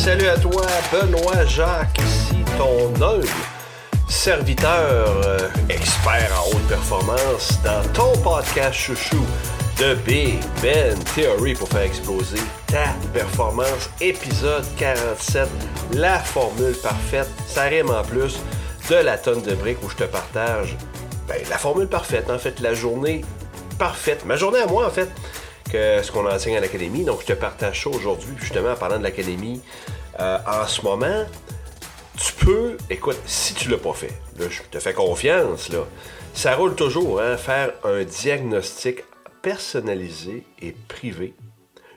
salut à toi, Benoît Jacques, ici ton humble serviteur euh, expert en haute performance dans ton podcast chouchou de Big Ben Theory pour faire exploser ta performance. Épisode 47, la formule parfaite. Ça rime en plus de la tonne de briques où je te partage ben, la formule parfaite, en fait, la journée parfaite. Ma journée à moi, en fait, que ce qu'on enseigne à l'académie. Donc, je te partage ça aujourd'hui, justement, en parlant de l'académie. Euh, en ce moment, tu peux, écoute, si tu l'as pas fait, je te fais confiance, là, ça roule toujours, hein, faire un diagnostic personnalisé et privé,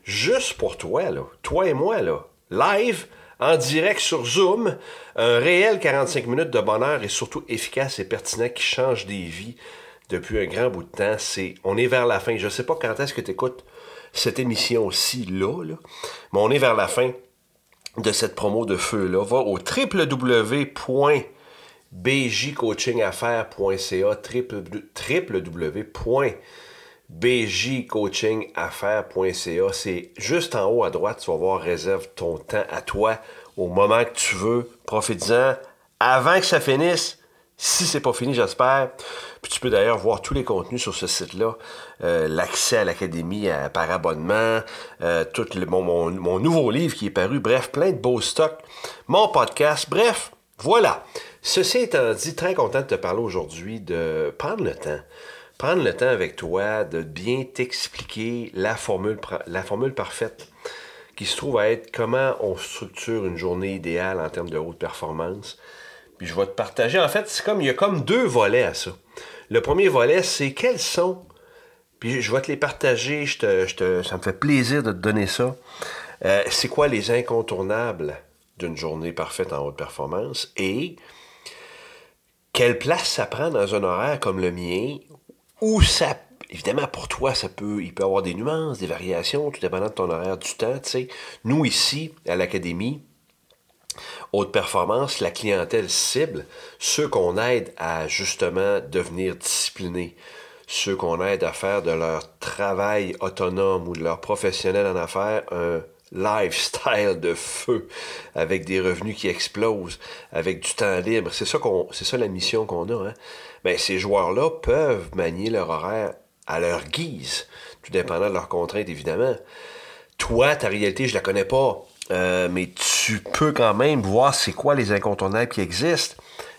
juste pour toi, là, toi et moi, là, live, en direct sur Zoom, un réel 45 minutes de bonheur et surtout efficace et pertinent qui change des vies depuis un grand bout de temps. C'est, on est vers la fin. Je ne sais pas quand est-ce que tu écoutes cette émission-ci là, là, mais on est vers la fin de cette promo de feu-là. Va au www.bjcoachingaffaires.ca www.bjcoachingaffaires.ca C'est juste en haut à droite, tu vas voir réserve ton temps à toi au moment que tu veux. Profite-en avant que ça finisse. Si c'est pas fini, j'espère. Puis tu peux d'ailleurs voir tous les contenus sur ce site-là. Euh, l'accès à l'académie par abonnement, euh, tout le, mon, mon, nouveau livre qui est paru, bref, plein de beaux stocks, mon podcast, bref, voilà. Ceci étant dit, très content de te parler aujourd'hui, de prendre le temps. Prendre le temps avec toi, de bien t'expliquer la formule, la formule parfaite qui se trouve à être comment on structure une journée idéale en termes de haute performance. Je vais te partager. En fait, c'est comme il y a comme deux volets à ça. Le premier volet, c'est quels sont. Puis je vais te les partager. Je te, ça me fait plaisir de te donner ça. Euh, c'est quoi les incontournables d'une journée parfaite en haute performance et quelle place ça prend dans un horaire comme le mien où ça évidemment, pour toi, ça peut, il peut y avoir des nuances, des variations, tout dépendant de ton horaire du temps. Nous, ici, à l'Académie, haute performance, la clientèle cible, ceux qu'on aide à justement devenir disciplinés, ceux qu'on aide à faire de leur travail autonome ou de leur professionnel en affaires un lifestyle de feu avec des revenus qui explosent, avec du temps libre. C'est ça qu'on, c'est ça la mission qu'on a. Hein? Ben, ces joueurs-là peuvent manier leur horaire à leur guise, tout dépendant de leurs contraintes évidemment. Toi, ta réalité, je la connais pas. Euh, mais tu peux quand même voir c'est quoi les incontournables qui existent.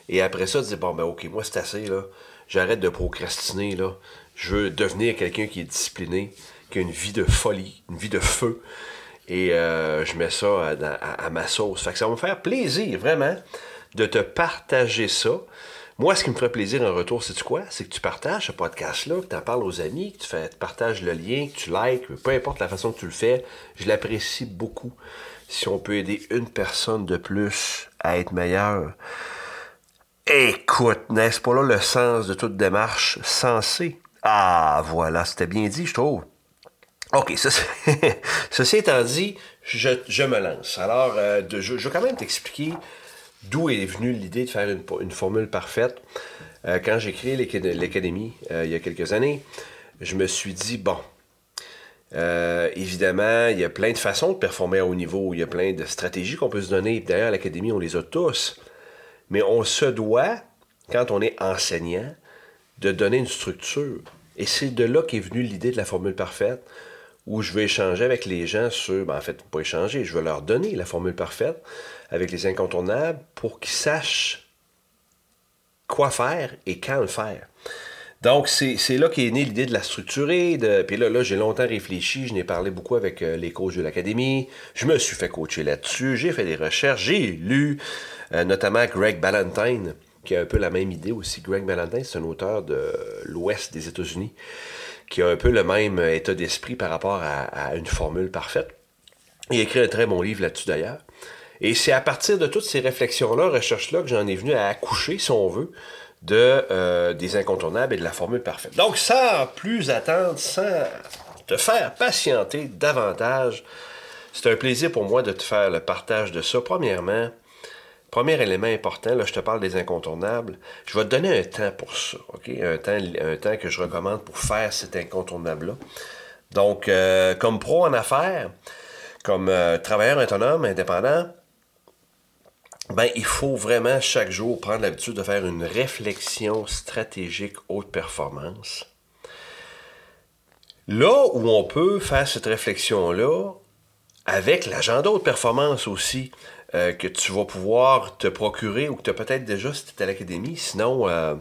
Et après ça, tu dis, bon, ben ok, moi c'est assez, là. J'arrête de procrastiner, là. Je veux devenir quelqu'un qui est discipliné, qui a une vie de folie, une vie de feu. Et euh, je mets ça à, ma sauce. Fait que ça va me faire plaisir, vraiment, de te partager ça. Moi, ce qui me ferait plaisir en retour, c'est quoi? C'est que tu partages ce podcast-là, que tu en parles aux amis, que tu fais, partages le lien, que tu likes, peu importe la façon que tu le fais. Je l'apprécie beaucoup si on peut aider une personne de plus à être meilleure. Écoute, n'est-ce pas là le sens de toute démarche sensée? Ah, voilà, c'était bien dit, je trouve. OK, ceci étant dit, je, me lance. Alors, euh, je, vais quand même t'expliquer d'où est venue l'idée de faire une, formule parfaite. Euh, quand j'ai créé l'Académie euh, il y a quelques années, je me suis dit, bon, euh, évidemment, il y a plein de façons de performer à haut niveau. Il y a plein de stratégies qu'on peut se donner. D'ailleurs, à l'Académie, on les a tous. Mais on se doit, quand on est enseignant, de donner une structure. Et c'est de là qu'est venue l'idée de la formule parfaite, où je veux échanger avec les gens sur, ben en fait, pas échanger, je veux leur donner la formule parfaite avec les incontournables pour qu'ils sachent quoi faire et quand le faire. Donc, c'est là qu'est née l'idée de la structurer. Puis là, j'ai longtemps réfléchi. Je n'ai parlé beaucoup avec euh, les coachs de l'Académie. Je me suis fait coacher là-dessus. J'ai fait des recherches. J'ai lu, euh, notamment Greg Ballantyne, qui a un peu la même idée aussi. Greg Ballantyne, c'est un auteur de l'Ouest des États-Unis, qui a un peu le même état d'esprit par rapport à, une formule parfaite. Il a écrit un très bon livre là-dessus d'ailleurs. Et c'est à partir de toutes ces réflexions-là, recherches-là, que j'en ai venu à accoucher, si on veut, euh, des incontournables et de la formule parfaite. Donc, sans plus attendre, sans te faire patienter davantage, c'est un plaisir pour moi de te faire le partage de ça. Premièrement, premier élément important, là, je te parle des incontournables. Je vais te donner un temps pour ça, OK? Un temps, un temps que je recommande pour faire cet incontournable-là. Donc, euh, comme pro en affaires, comme euh, travailleur autonome, indépendant, ben, il faut vraiment chaque jour prendre l'habitude de faire une réflexion stratégique haute performance. Là où on peut faire cette réflexion-là, avec l'agenda haute performance aussi, euh, que tu vas pouvoir te procurer ou que tu as peut-être déjà si tu es à l'académie. Sinon, euh,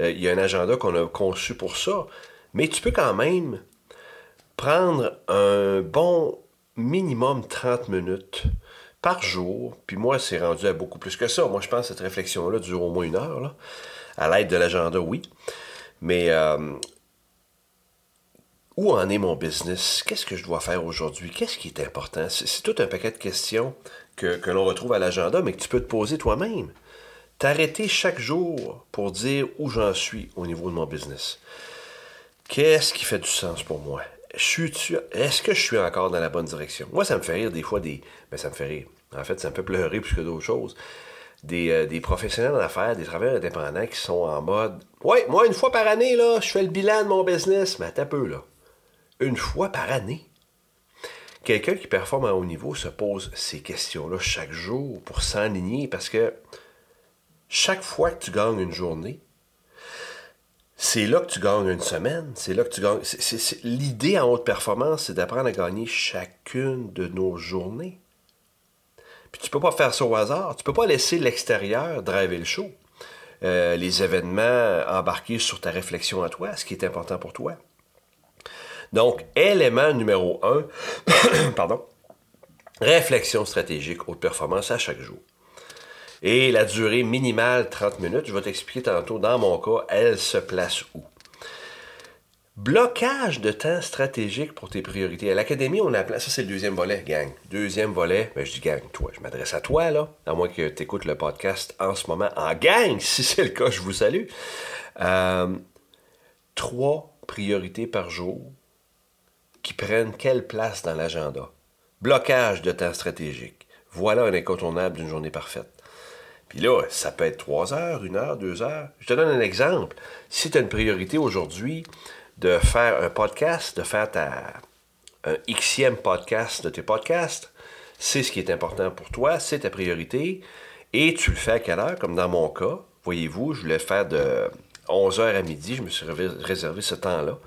euh, il y a un agenda qu'on a conçu pour ça. Mais tu peux quand même prendre un bon minimum 30 minutes par jour. Puis moi, c'est rendu à beaucoup plus que ça. Moi, je pense que cette réflexion-là dure au moins une heure. Là. À l'aide de l'agenda, oui. Mais où en est mon business? Qu'est-ce que je dois faire aujourd'hui? Qu'est-ce qui est important? C'est tout un paquet de questions que, l'on retrouve à l'agenda, mais que tu peux te poser toi-même. T'arrêter chaque jour pour dire où j'en suis au niveau de mon business. Qu'est-ce qui fait du sens pour moi? Est-ce que je suis encore dans la bonne direction? Moi, ça me fait rire des fois des. Ben, ça me fait rire. En fait, ça me fait pleurer plus que d'autres choses. Des, euh, des professionnels en affaires, des travailleurs indépendants qui sont en mode Ouais, moi, une fois par année, là, je fais le bilan de mon business. Mais attends peu, là une fois par année? Quelqu'un qui performe à haut niveau se pose ces questions-là chaque jour pour s'enligner parce que chaque fois que tu gagnes une journée, c'est là que tu gagnes une semaine, c'est là que tu gagnes. L'idée en haute performance, c'est d'apprendre à gagner chacune de nos journées. Puis tu peux pas faire ça au hasard. Tu peux pas laisser l'extérieur driver le show. Euh, les événements embarqués sur ta réflexion à toi, ce qui est important pour toi. Donc, élément numéro un, pardon, réflexion stratégique haute performance à chaque jour. Et la durée minimale 30 minutes, je vais t'expliquer tantôt, dans mon cas, elle se place où? Blocage de temps stratégique pour tes priorités. À l'académie, on appelle ça, c'est le deuxième volet, gang. Deuxième volet, ben, je dis gang, toi, je m'adresse à toi, là, à moins que tu écoutes le podcast en ce moment en gang. Si c'est le cas, je vous salue. Euh, trois priorités par jour qui prennent quelle place dans l'agenda. Blocage de temps stratégique. Voilà un incontournable d'une journée parfaite. Puis là, ça peut être trois heures, une heure, deux heures. Je te donne un exemple. Si tu as une priorité aujourd'hui de faire un podcast, de faire ta, un xème podcast de tes podcasts, c'est ce qui est important pour toi, c'est ta priorité, et tu le fais à quelle heure, comme dans mon cas. Voyez-vous, je voulais faire de 11h à midi, je me suis réservé ce temps-là.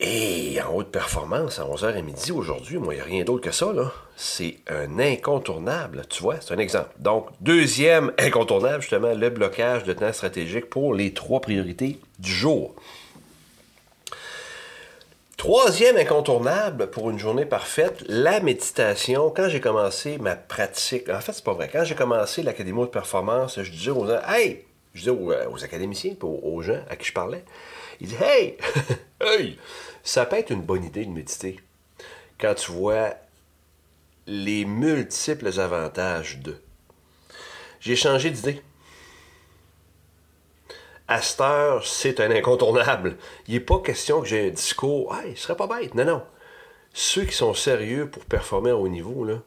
Et en haute performance, à 11h à midi aujourd'hui, moi, il n'y a rien d'autre que ça. Là. C'est un incontournable, tu vois, c'est un exemple. Donc, deuxième incontournable, justement, le blocage de temps stratégique pour les trois priorités du jour. Troisième incontournable pour une journée parfaite, la méditation. Quand j'ai commencé ma pratique, en fait, c'est pas vrai. Quand j'ai commencé l'Académie de performance, je disais aux gens, hey, je disais aux, aux académiciens, aux, aux gens à qui je parlais, ils disaient, hey, hey, ça peut être une bonne idée de méditer quand tu vois les multiples avantages de. J'ai changé d'idée. À c'est un incontournable. Il n'est pas question que j'ai un discours. Hey, ce serait pas bête. Non, non. Ceux qui sont sérieux pour performer au niveau, là,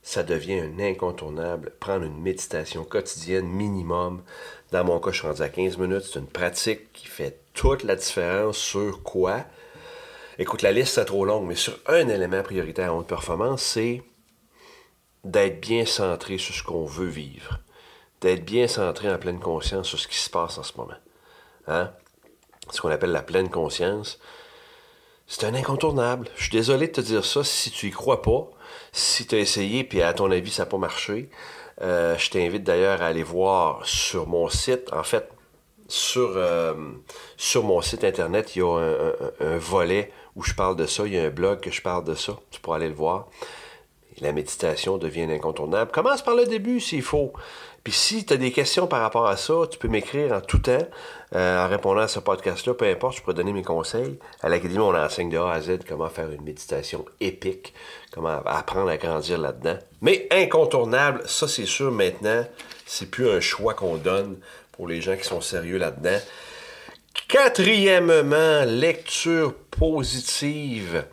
ça devient un incontournable. Prendre une méditation quotidienne minimum. Dans mon cas, je suis rendu à 15 minutes. C'est une pratique qui fait toute la différence sur quoi? Écoute, la liste est trop longue, mais sur un élément prioritaire en haute performance, c'est d'être bien centré sur ce qu'on veut vivre. D'être bien centré en pleine conscience sur ce qui se passe en ce moment. Hein? Ce qu'on appelle la pleine conscience. C'est un incontournable. Je suis désolé de te dire ça si tu y crois pas. Si tu as essayé puis à ton avis ça n'a pas marché, euh, je t'invite d'ailleurs à aller voir sur mon site. En fait, sur, euh, sur mon site internet, il y a un volet où je parle de ça. Il y a un blog que je parle de ça. Tu pourras aller le voir. la méditation devient incontournable. Commence par le début s'il faut. Puis si tu as des questions par rapport à ça, tu peux m'écrire en tout temps euh, en répondant à ce podcast-là. Peu importe, je peux donner mes conseils. À l'Académie, on enseigne de A à Z comment faire une méditation épique, comment apprendre à grandir là-dedans. Mais incontournable, ça c'est sûr maintenant, c'est plus un choix qu'on donne pour les gens qui sont sérieux là-dedans. Quatrièmement, lecture positive.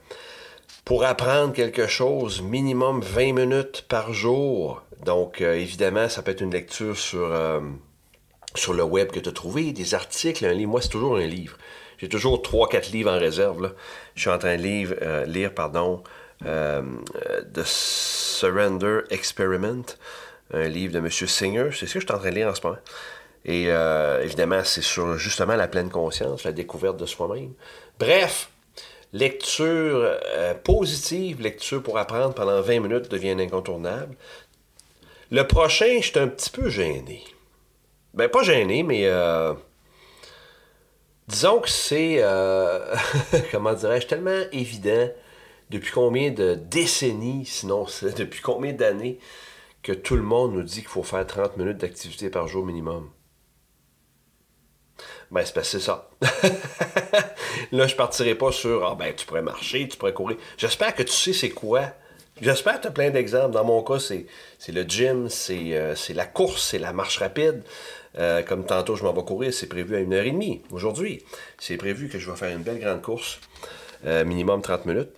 Pour apprendre quelque chose, minimum 20 minutes par jour. Donc, euh, évidemment, ça peut être une lecture sur, euh, sur le web que tu as trouvé, des articles, un livre. Moi, c'est toujours un livre. J'ai toujours 3-4 livres en réserve. Je suis en train de lire, euh, lire pardon, The Surrender Experiment, un livre de M. Singer. C'est ce que je suis en train de lire en ce moment. Et évidemment, c'est sur justement la pleine conscience, la découverte de soi-même. Bref, lecture positive, lecture pour apprendre pendant 20 minutes devient incontournable. Le prochain, je suis un petit peu gêné. Ben, pas gêné, mais euh, disons que c'est, euh, comment dirais-je, tellement évident depuis combien de décennies, sinon depuis combien d'années, que tout le monde nous dit qu'il faut faire 30 minutes d'activité par jour minimum. Ben, c'est c'est ça. Là, je partirai pas sur, ah ben, tu pourrais marcher, tu pourrais courir. J'espère que tu sais c'est quoi. J'espère que tu as plein d'exemples. Dans mon cas, c'est, le gym, euh, c'est, la course, c'est la marche rapide. Euh, comme tantôt, je m'en vais courir, c'est prévu à une heure et demie aujourd'hui. C'est prévu que je vais faire une belle grande course, euh, minimum 30 minutes.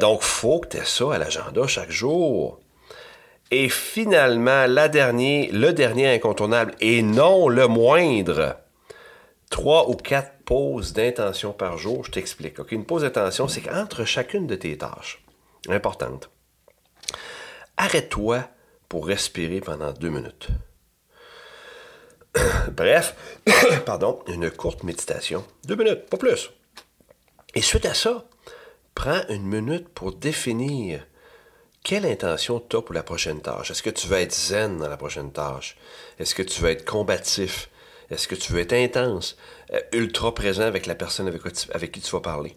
donc, faut que tu aies ça à l'agenda chaque jour. Et finalement, le dernier incontournable, et non le moindre, trois ou quatre pauses d'intention par jour. Je t'explique. Une pause d'intention, c'est qu'entre chacune de tes tâches importantes, arrête-toi pour respirer pendant deux minutes. Bref, pardon, une courte méditation. Deux minutes, pas plus. Et suite à ça, prends une minute pour définir quelle intention tu as pour la prochaine tâche. Est-ce que tu veux être zen dans la prochaine tâche? Est-ce que tu veux être combatif? Est-ce que tu veux être intense, euh, ultra présent avec la personne avec, qui tu vas parler?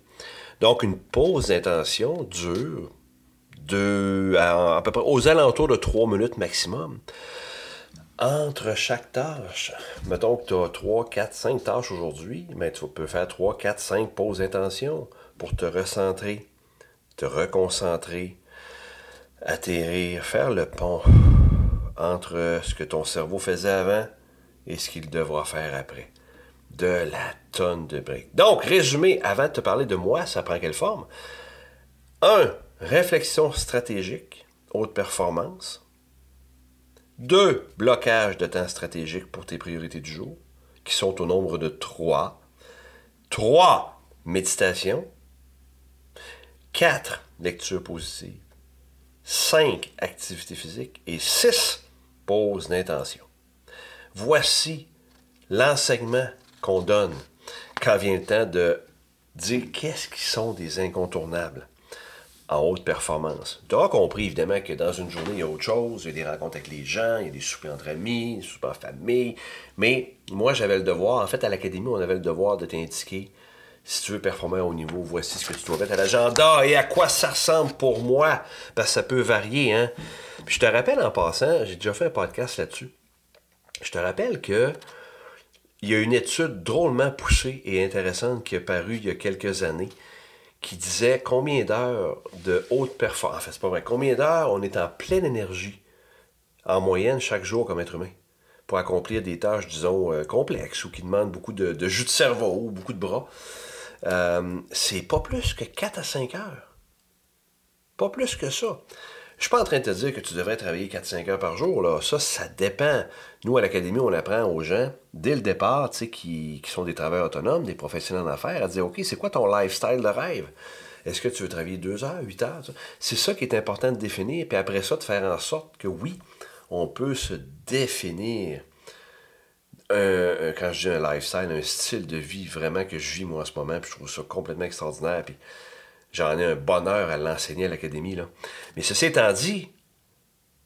Donc, une pause d'intention dure de, à, peu près aux alentours de trois minutes maximum. Entre chaque tâche, mettons que tu as 3, 4, 5 tâches aujourd'hui, mais tu peux faire 3, 4, 5 pauses d'intention pour te recentrer, te reconcentrer, atterrir, faire le pont entre ce que ton cerveau faisait avant et ce qu'il devra faire après. De la tonne de briques. Donc, résumé, avant de te parler de moi, ça prend quelle forme? 1. Réflexion stratégique, haute performance. 2. Blocage de temps stratégique pour tes priorités du jour, qui sont au nombre de 3. 3. Méditation. 4. Lecture positive. 5. Activité physique. Et 6. Pause d'intention. Voici l'enseignement qu'on donne quand vient le temps de dire qu'est-ce qui sont des incontournables en haute performance. Tu auras compris évidemment que dans une journée, il y a autre chose, il y a des rencontres avec les gens, il y a des soupers entre amis, des soupers en famille, mais moi j'avais le devoir, en fait à l'académie, on avait le devoir de t'indiquer si tu veux performer au niveau, voici ce que tu dois mettre à l'agenda et à quoi ça ressemble pour moi, parce que ça peut varier. Hein? Puis je te rappelle en passant, j'ai déjà fait un podcast là-dessus. Je te rappelle que il y a une étude drôlement poussée et intéressante qui est parue il y a quelques années qui disait combien d'heures de haute performance, en fait, c'est pas vrai, combien d'heures on est en pleine énergie en moyenne chaque jour comme être humain pour accomplir des tâches, disons, euh, complexes ou qui demandent beaucoup de, jus de cerveau ou beaucoup de bras. Euh, c'est pas plus que 4 à 5 heures. Pas plus que ça. Je suis pas en train de te dire que tu devrais travailler 4-5 heures par jour. Là. Ça, ça dépend. Nous, à l'Académie, on apprend aux gens, dès le départ, qui, qui sont des travailleurs autonomes, des professionnels d'affaires, à dire, OK, c'est quoi ton lifestyle de rêve? Est-ce que tu veux travailler 2 heures, 8 heures? C'est ça qui est important de définir. Puis après ça, de faire en sorte que oui, on peut se définir quand je dis un lifestyle, un style de vie vraiment que je vis moi en ce moment, puis je trouve ça complètement extraordinaire. Puis J'en ai un bonheur à l'enseigner à l'académie. Là. Mais ceci étant dit,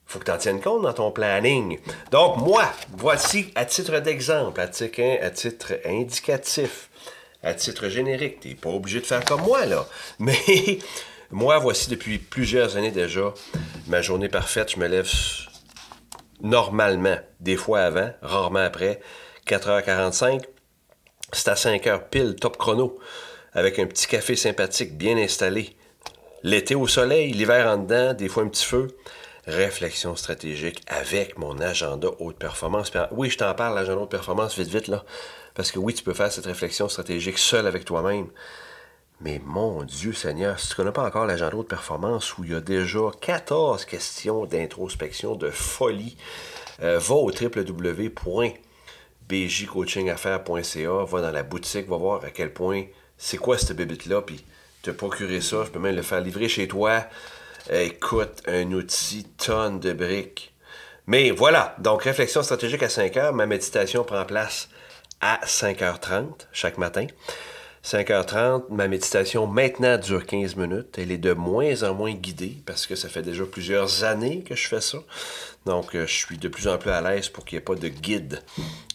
faut que tu en tiennes compte dans ton planning. Donc, moi, voici à titre d'exemple, à titre, à titre indicatif, à titre générique. Tu n'es pas obligé de faire comme moi, là. Mais moi, voici depuis plusieurs années déjà ma journée parfaite. Je me lève normalement, des fois avant, rarement après, 4h45. C'est à 5h pile, top chrono avec un petit café sympathique bien installé. L'été au soleil, l'hiver en dedans, des fois un petit feu. Réflexion stratégique avec mon agenda haute performance. Oui, je t'en parle, l'agenda haute performance, vite, vite, là. Parce que oui, tu peux faire cette réflexion stratégique seul avec toi-même. Mais mon Dieu Seigneur, si tu ne connais pas encore l'agenda haute performance où il y a déjà 14 questions d'introspection de folie, euh, va au www.bjcoachingaffaires.ca, va dans la boutique, va voir à quel point c'est quoi cette bébite-là, puis te procurer ça. Je peux même le faire livrer chez toi. Écoute, un outil tonne de briques. Mais voilà, donc réflexion stratégique à 5 heures. Ma méditation prend place à 5h30 chaque matin. 5h30, ma méditation maintenant dure 15 minutes. Elle est de moins en moins guidée parce que ça fait déjà plusieurs années que je fais ça. Donc, euh, je suis de plus en plus à l'aise pour qu'il n'y ait pas de guide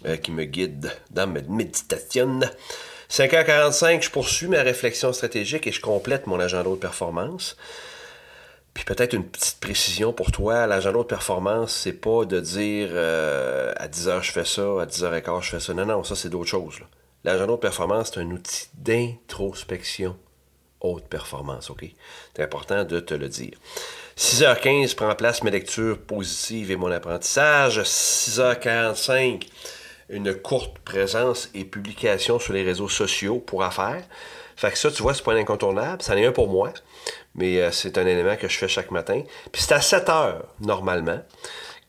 euh, qui me guide dans ma méditation. 5h45, je poursuis ma réflexion stratégique et je complète mon agenda de performance. Puis peut-être une petite précision pour toi, l'agenda de performance, c'est pas de dire euh, à 10h je fais ça, à 10h15 je fais ça. Non, non, ça c'est d'autres choses. L'agenda de performance, c'est un outil d'introspection haute performance, OK? C'est important de te le dire. 6h15, prends place mes lectures positives et mon apprentissage. 6h45, une courte présence et publication sur les réseaux sociaux pour affaires. Fait que ça, tu vois, c'est pas un incontournable. Ça en est un pour moi, mais euh, c'est un élément que je fais chaque matin. Puis c'est à 7 heures, normalement,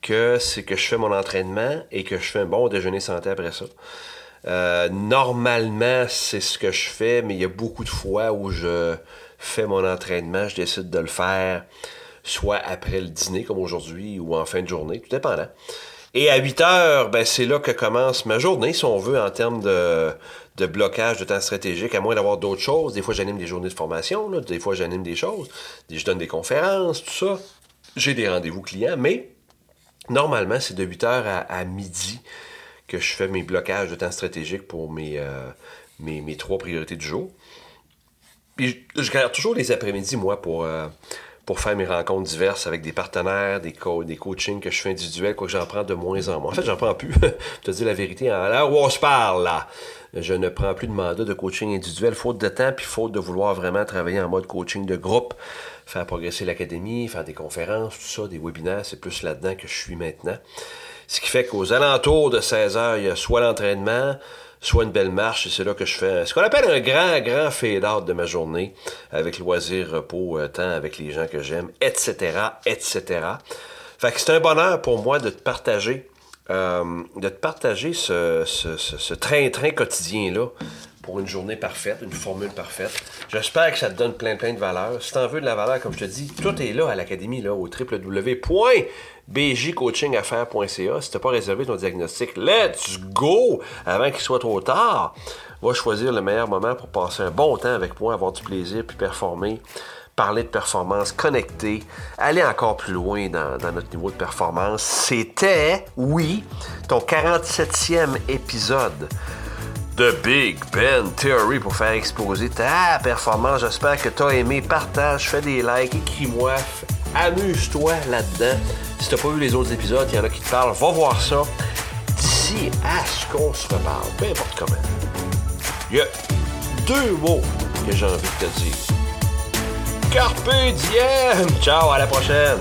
que c'est que je fais mon entraînement et que je fais un bon déjeuner santé après ça. Euh, normalement, c'est ce que je fais, mais il y a beaucoup de fois où je fais mon entraînement, je décide de le faire soit après le dîner, comme aujourd'hui, ou en fin de journée, tout dépendant. Et à 8 heures, ben, c'est là que commence ma journée, si on veut, en termes de, de blocage de temps stratégique, à moins d'avoir d'autres choses. Des fois, j'anime des journées de formation, des fois, j'anime des choses, je donne des conférences, tout ça. J'ai des rendez-vous clients, mais normalement, c'est de 8 heures à midi que je fais mes blocages de temps stratégique pour mes, euh, mes, trois priorités du jour. Puis je, garde toujours les après-midi, moi, pour, euh, pour faire mes rencontres diverses avec des partenaires, des, des coachings que je fais individuels, quoi que j'en prends de moins en moins. En fait, j'en prends plus. je te dis la vérité, à l'heure où on se parle, là, je ne prends plus de mandat de coaching individuel, faute de temps, puis faute de vouloir vraiment travailler en mode coaching de groupe, faire progresser l'académie, faire des conférences, tout ça, des webinaires, c'est plus là-dedans que je suis maintenant. Ce qui fait qu'aux alentours de 16 heures, il y a soit l'entraînement, soit une belle marche, et c'est là que je fais ce qu'on appelle un grand, grand fade-out de ma journée, avec loisir, repos, euh, temps avec les gens que j'aime, etc., etc. Fait que c'est un bonheur pour moi de te partager, euh, de te partager ce train-train quotidien-là pour une journée parfaite, une formule parfaite. J'espère que ça te donne plein plein de valeur. Si tu en veux de la valeur, comme je te dis, tout est là à l'académie, là, au www.bjcoachingaffaires.ca. Si tu n'as pas réservé ton diagnostic, let's go! Avant qu'il soit trop tard, va choisir le meilleur moment pour passer un bon temps avec moi, avoir du plaisir, puis performer parler de performance, connecter, aller encore plus loin dans, notre niveau de performance. C'était, oui, ton 47e épisode The Big Ben Theory pour faire exposer ta performance. J'espère que tu as aimé. Partage, fais des likes, écris-moi, amuse-toi là-dedans. Si tu n'as pas vu les autres épisodes, il y en a qui te parlent, va voir ça. D'ici à ce qu'on se reparle, peu importe comment, il y a deux mots que j'ai envie de te dire. Carpe diem! Ciao, à la prochaine!